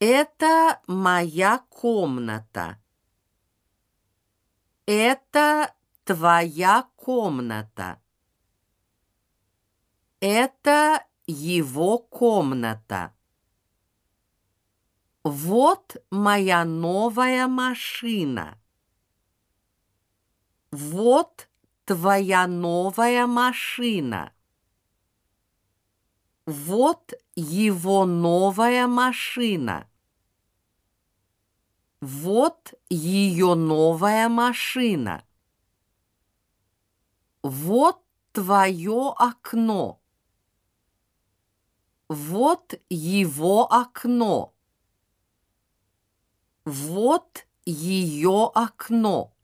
Это моя комната. Это твоя комната. Это его комната. Вот моя новая машина. Вот твоя новая машина. Вот его новая машина. Вот ее новая машина. Вот твое окно. Вот его окно. Вот ее окно.